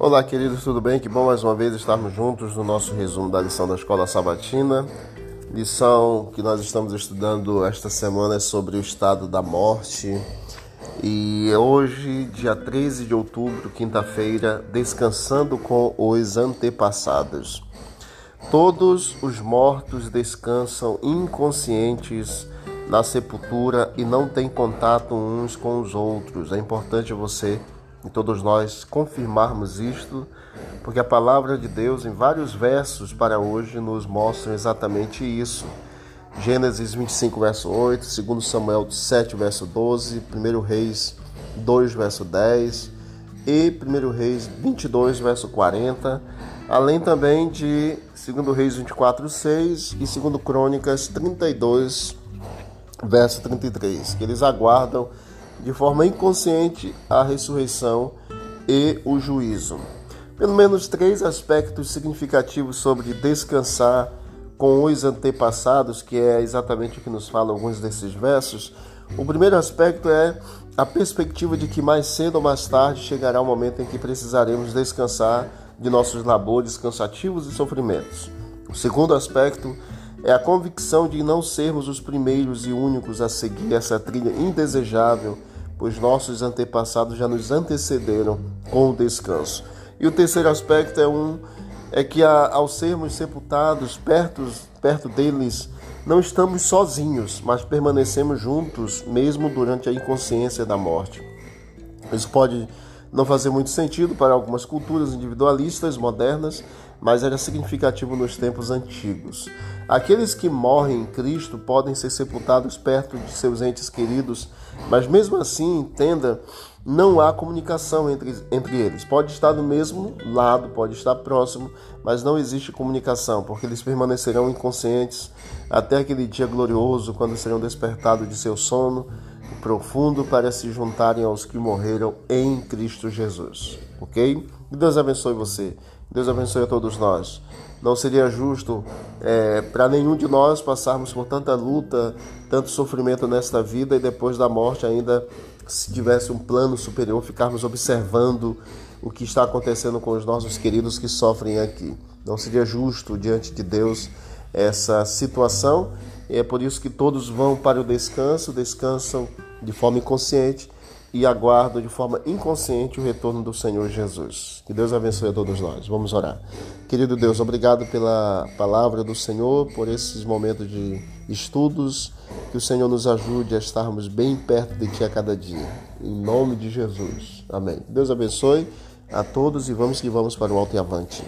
Olá, queridos, tudo bem? Que bom mais uma vez estarmos juntos no nosso resumo da lição da Escola Sabatina. Lição que nós estamos estudando esta semana é sobre o estado da morte. E hoje, dia 13 de outubro, quinta-feira, descansando com os antepassados. Todos os mortos descansam inconscientes na sepultura e não têm contato uns com os outros. É importante você e todos nós confirmarmos isto, porque a palavra de Deus, em vários versos para hoje, nos mostra exatamente isso. Gênesis 25, verso 8, 2 Samuel 7, verso 12, 1 Reis 2, verso 10 e 1 Reis 22, verso 40, além também de 2 Reis 24, 6 e 2 Crônicas 32, verso 33, que eles aguardam de forma inconsciente a ressurreição e o juízo. Pelo menos três aspectos significativos sobre descansar com os antepassados, que é exatamente o que nos fala alguns desses versos. O primeiro aspecto é a perspectiva de que mais cedo ou mais tarde chegará o momento em que precisaremos descansar de nossos labores cansativos e sofrimentos. O segundo aspecto é a convicção de não sermos os primeiros e únicos a seguir essa trilha indesejável pois nossos antepassados já nos antecederam com o descanso. E o terceiro aspecto é um é que ao sermos sepultados perto, perto deles, não estamos sozinhos, mas permanecemos juntos, mesmo durante a inconsciência da morte. Isso pode não fazer muito sentido para algumas culturas individualistas modernas, mas era significativo nos tempos antigos. Aqueles que morrem em Cristo podem ser sepultados perto de seus entes queridos, mas mesmo assim, entenda, não há comunicação entre, entre eles. Pode estar do mesmo lado, pode estar próximo, mas não existe comunicação, porque eles permanecerão inconscientes até aquele dia glorioso, quando serão despertados de seu sono profundo para se juntarem aos que morreram em Cristo Jesus. Ok? Que Deus abençoe você. Deus abençoe a todos nós. Não seria justo é, para nenhum de nós passarmos por tanta luta, tanto sofrimento nesta vida e depois da morte ainda, se tivesse um plano superior, ficarmos observando o que está acontecendo com os nossos queridos que sofrem aqui. Não seria justo diante de Deus essa situação e é por isso que todos vão para o descanso, descansam de forma inconsciente e aguardam de forma inconsciente o retorno do Senhor Jesus. Que Deus abençoe a todos nós. Vamos orar. Querido Deus, obrigado pela palavra do Senhor, por esses momentos de estudos. Que o Senhor nos ajude a estarmos bem perto de Ti a cada dia. Em nome de Jesus. Amém. Deus abençoe a todos e vamos que vamos para o alto e avante.